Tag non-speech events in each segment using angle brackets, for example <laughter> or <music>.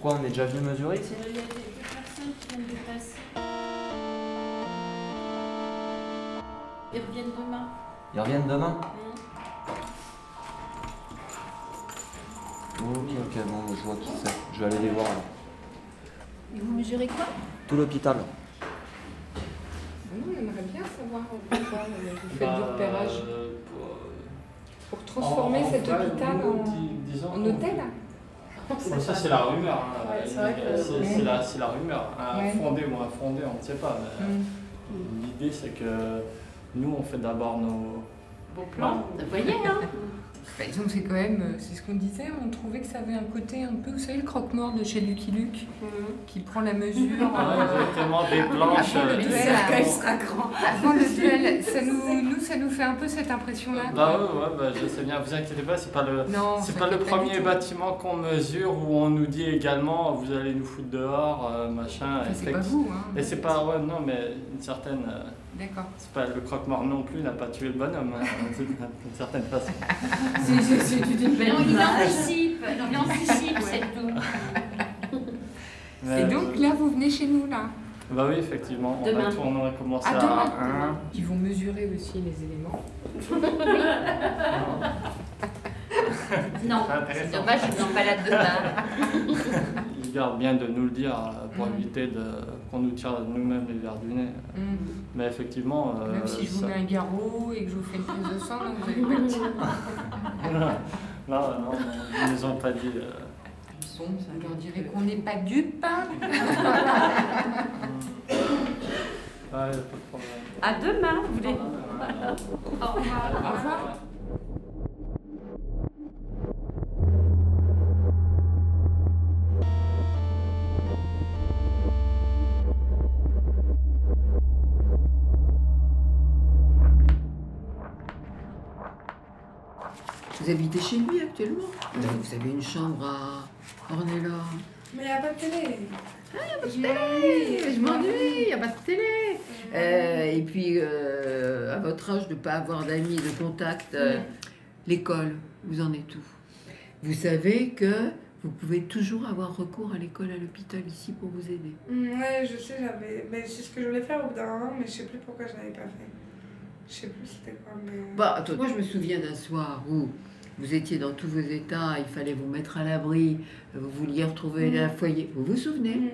Pourquoi on est déjà venu mesurer ici Il y a des, personnes qui viennent de passer. Ils reviennent demain. Ils reviennent demain. Ok, ok, bon, je vois qui c'est. Je vais aller les voir alors. Et vous mesurez quoi Tout l'hôpital. Nous, on aimerait bien savoir pourquoi vous faites du Bah, repérage. euh, pour, euh, Pour transformer en- cet hôpital nous, en, hôtel <laughs> Bon, ça, c'est la rumeur. hein. Ouais, c'est que- la, rumeur. Un Ouais. fondé ou un fondé, on ne sait pas. mais Mm. L'idée, c'est que nous, on fait d'abord nos. Bon plan. Vous voyez, hein <laughs> Bah, disons que c'est quand même, euh, c'est ce qu'on disait, on trouvait que ça avait un côté un peu, vous savez, le croque-mort de chez Lucky Luke, qui prend la mesure. Ah, euh, exactement, des planches. Après, le euh, duel, cercueil sera grand. Avant le duel, ça nous, nous, ça nous fait un peu cette impression-là. Bah ouais, ouais, bah, je sais bien, vous inquiétez pas, c'est pas le. Non, C'est pas le premier bâtiment qu'on mesure où on nous dit également vous allez nous foutre dehors, euh, machin. Enfin, c'est pas vous, hein. Et c'est pas, ouais, non, mais une certaine. euh, D'accord. c'est pas le croque-mort non plus n'a pas tué le bonhomme, hein, <laughs> d'une certaine façon. <laughs> C'est une belle Non, il anticipe, il anticipe, c'est tout. Mais, Et donc là, vous venez chez nous, là. Bah oui, effectivement, on Demain. va, tourner, on va commencer Ah, à demain. 1. Ils vont mesurer aussi les éléments. <laughs> Non, C'est dommage, ils n'ont pas la demain. Garde bien de nous le dire euh, pour Mm. éviter de, qu'on nous tire nous-mêmes les verres du nez. Mm. Mais effectivement. euh, Même si je vous mets un garrot et que je vous fais une prise de sang, donc vous allez pas le dire. <laughs> non, non, non, ils nous ont pas dit. euh, Bon, ça leur dirait qu'on n'est pas dupes. <laughs> Ouais, pas de problème. À demain, vous voulez Au revoir. Au revoir. Vous habitez chez lui actuellement Vous avez une chambre à Ornella. Mais il n'y a pas de télé. Hey, je m'ennuie, il n'y a pas de télé. Euh, et puis, euh, à votre âge, de ne pas avoir d'amis, de contact, euh, l'école, vous en êtes où? Vous savez que vous pouvez toujours avoir recours à l'école, à l'hôpital ici pour vous aider. Mm, ouais, je sais, j'avais. Mais c'est ce que je voulais faire au bout d'un moment, mais je sais plus pourquoi je l'avais pas fait. Je sais plus c'était quoi, mais. Bah, attends, moi, je me souviens d'un soir où vous étiez dans tous vos états, il fallait vous mettre à l'abri, vous vouliez retrouver Mm. un foyer. Vous vous souvenez? Mm.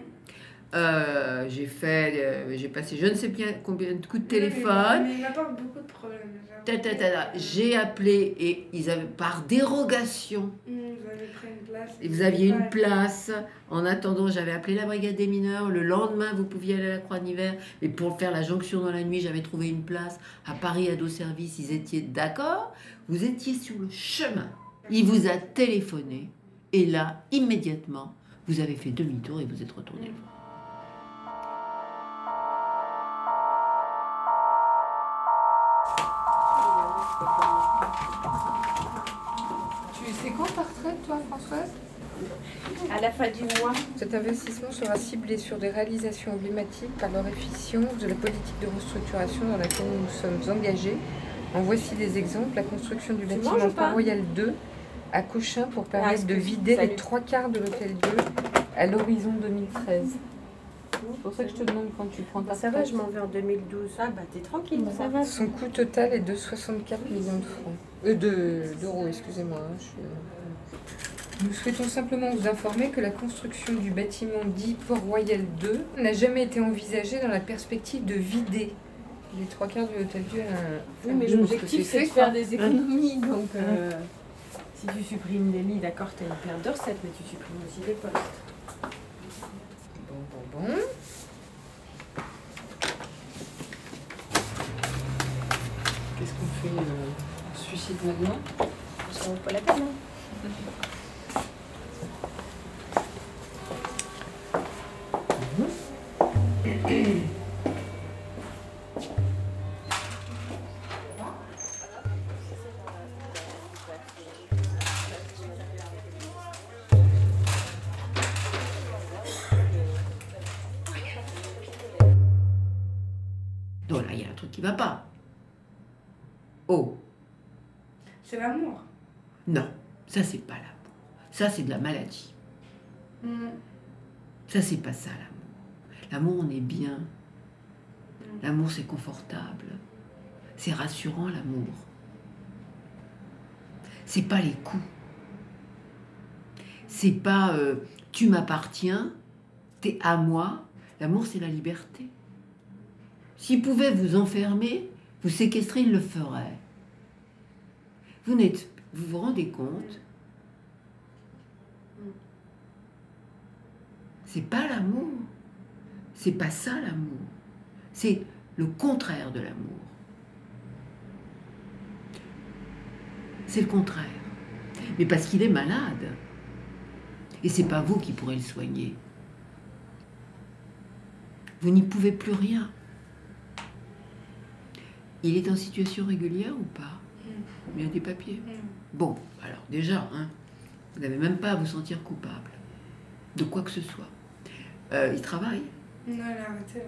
Euh, j'ai fait, euh, j'ai passé je ne sais bien combien de coups de mais- téléphone. Mais il n'a pas beaucoup de problèmes. Ta, ta, ta, ta. J'ai appelé et ils avaient par dérogation. Mm, vous avez pris une place. Et vous aviez une place. En attendant, j'avais appelé la brigade des mineurs. Le lendemain, vous pouviez aller à la Croix d'hiver. Et pour faire la jonction dans la nuit, j'avais trouvé une place à Paris à dos service. Ils étaient d'accord. Vous étiez sur le chemin. Il vous a téléphoné. Et là, immédiatement, vous avez fait demi-tour et vous êtes retourné. Sais quand ta retraite, toi, Françoise À la fin du mois. Cet investissement sera ciblé sur des réalisations emblématiques par leur efficience de la politique de restructuration dans laquelle nous nous sommes engagés. En voici des exemples. La construction du bâtiment Port-Royal 2 à Cochin pour permettre de vider les trois quarts de l'hôtel 2 à l'horizon 2013. C'est pour ça que je te demande quand tu prends ta Ça va, je m'en vais en 2012. Ah bah t'es tranquille, ça va. Son coût total est de 64 millions de francs. Euh, de- d'euros, excusez-moi. hein, je euh, Nous souhaitons simplement vous informer que la construction du bâtiment dit Port-Royal 2 n'a jamais été envisagée dans la perspective de vider les trois quarts de l'hôtel Dieu. Oui, mais l'objectif c'est de faire des économies. Donc euh, si tu supprimes des lits, d'accord, t'as une perte de recettes, mais tu supprimes aussi des postes. Qu'est-ce qu'on fait euh, Suicide maintenant? Ça vaut pas la peine. hein? Qui va pas. Oh, C'est l'amour. non, ça c'est pas l'amour. Ça c'est de la maladie. Mm. Ça, c'est pas ça l'amour. L'amour, on est bien. L'amour, c'est confortable. C'est rassurant, l'amour. C'est pas les coups. C'est pas euh, tu m'appartiens, t'es à moi. L'amour, c'est la liberté. S'il pouvait vous enfermer, vous séquestrer, il le ferait. Vous n'êtes, vous vous rendez compte? C'est pas l'amour. C'est pas ça l'amour. C'est le contraire de l'amour. C'est le contraire. Mais parce qu'il est malade. Et c'est pas vous qui pourrez le soigner. Vous n'y pouvez plus rien. Il est en situation régulière ou pas Il y a des papiers. Bon, alors déjà, hein, vous n'avez même pas à vous sentir coupable de quoi que ce soit. Euh, il travaille Non, il a arrêté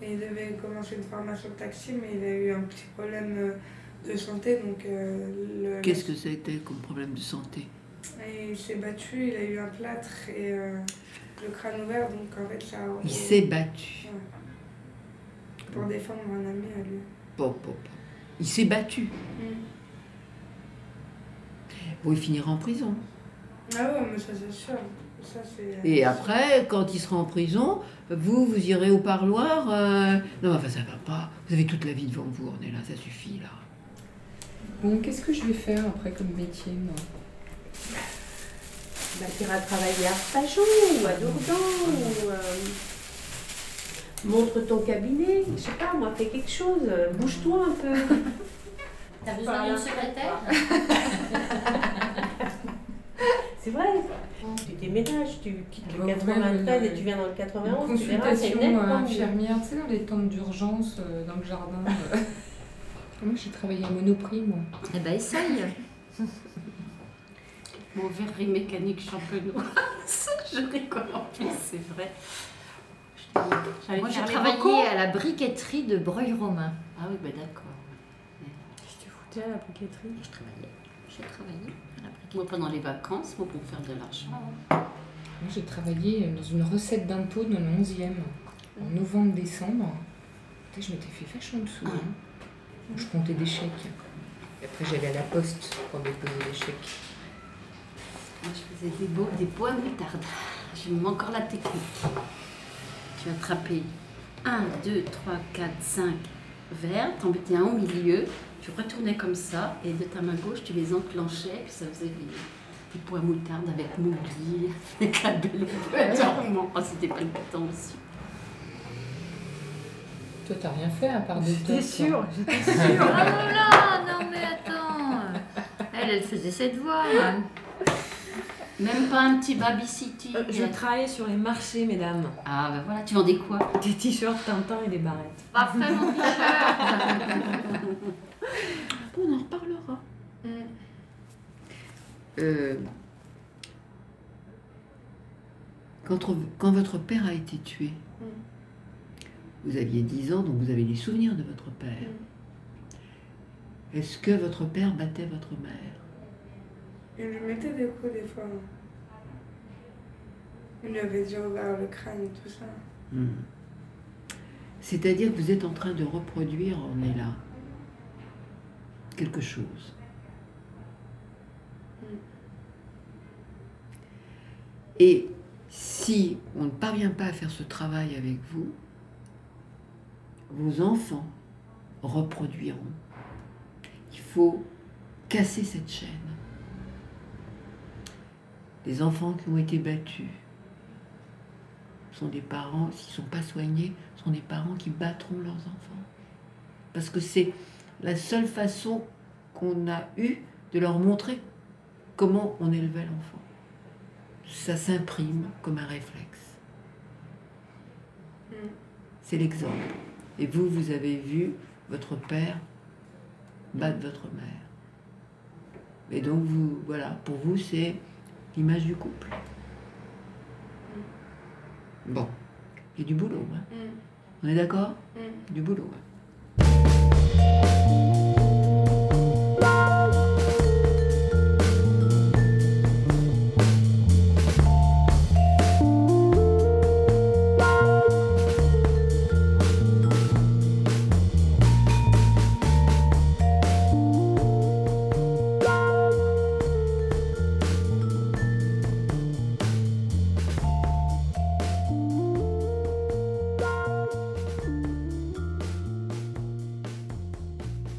il devait commencer une formation de taxi, mais il a eu un petit problème euh, de santé, donc euh, le- Qu'est-ce que c'était comme problème de santé? Et il s'est battu, il a eu un plâtre et euh, le crâne ouvert, donc en fait ça a... Il s'est battu. Pour défendre un ami à lui. Bon, bon. Il s'est battu. Bon, il finira en prison. Ah ouais, mais ça c'est sûr. Ça, c'est... Et après, quand il sera en prison, vous, vous irez au parloir. euh, Non, mais enfin, ça va pas. Vous avez toute la vie devant vous, Ornella, ça suffit, là. Bon, qu'est-ce que je vais faire après comme métier, moi? Bah, tu iras travailler à Arpajon ou à Dourdan ou. euh, montre ton cabinet, je sais pas, moi, fais quelque chose, bouge-toi un peu. <laughs> T'as besoin d'une secrétaire? <laughs> C'est vrai. Tu déménages, tu quittes le On va ouvrir 93 une- et tu viens dans le Une 91, tu verras, c'est consultation net. euh, comme- infirmière, tu sais, dans les tentes d'urgence, euh, dans le jardin. euh. <laughs> moi, j'ai travaillé à Monoprix, moi? Eh ben, essaye. Mon verre mécanique champenoise. je rigole en plus, c'est vrai. Moi, j'ai travaillé à la briqueterie de Breuil-Romain. Ah oui, bah d'accord. Qu'est-ce que tu foutais à la briqueterie? Je travaillais. J'ai travaillé à la briqueterie. Moi, pendant les vacances, moi, pour faire de l'argent. Moi, j'ai travaillé dans une recette d'impôt dans le 11e, en novembre-décembre. Putain, Je m'étais fait vachement de sous. hein. Je comptais des chèques. Et après, j'allais à la poste pour déposer les chèques. Moi, je faisais des, beaux, des pois moutarde. J'ai même encore la technique. Tu attrapais 1, 2, 3, 4, 5 verres, t'en mettais un au milieu, tu retournais comme ça, et de ta main gauche, tu les enclenchais, puis ça faisait des, des pois moutarde avec mougli, <laughs> avec la belle dormant. Oh, c'était pas le temps aussi. Toi, t'as rien fait à part de J'étais sûre, j'étais Oh <laughs> sûre. là, non mais attends. Elle, elle faisait cette voix. hein. Même pas un petit Euh, Je travaillais sur les marchés, mesdames. Ah, bah voilà, tu vendais quoi Des t-shirts Tintin et des barrettes. Parfait, mon <laughs> On en reparlera. Euh, quand, quand votre père a été tué, vous aviez 10 ans, donc vous avez des souvenirs de votre père. Est-ce que votre père battait votre mère? Il lui mettait des coups des fois. Avait déjà ouvert le crâne et tout ça. Hmm. C'est-à-dire que vous êtes en train de reproduire, on est là, quelque chose. Et si on ne parvient pas à faire ce travail avec vous, vos enfants reproduiront. Il faut casser cette chaîne. Les enfants qui ont été battus sont des parents, s'ils ne sont pas soignés, sont des parents qui battront leurs enfants. Parce que c'est la seule façon qu'on a eue de leur montrer comment on élevait l'enfant. Ça s'imprime comme un réflexe. C'est l'exemple. Et vous, vous avez vu votre père battre votre mère. Et donc, vous, voilà, pour vous, c'est l'image du couple. Bon, il y a du boulot. hein. On est d'accord? Du boulot. hein.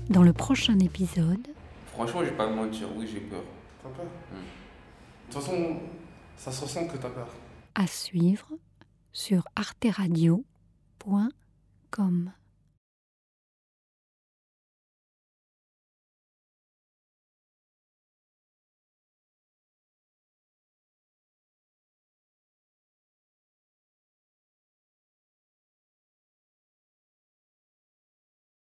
Dans le prochain épisode. Franchement, je vais pas me mentir, oui, j'ai peur. T'as peur Mm. De toute façon, ça se ressent que t'as peur. À suivre sur arteradio.com.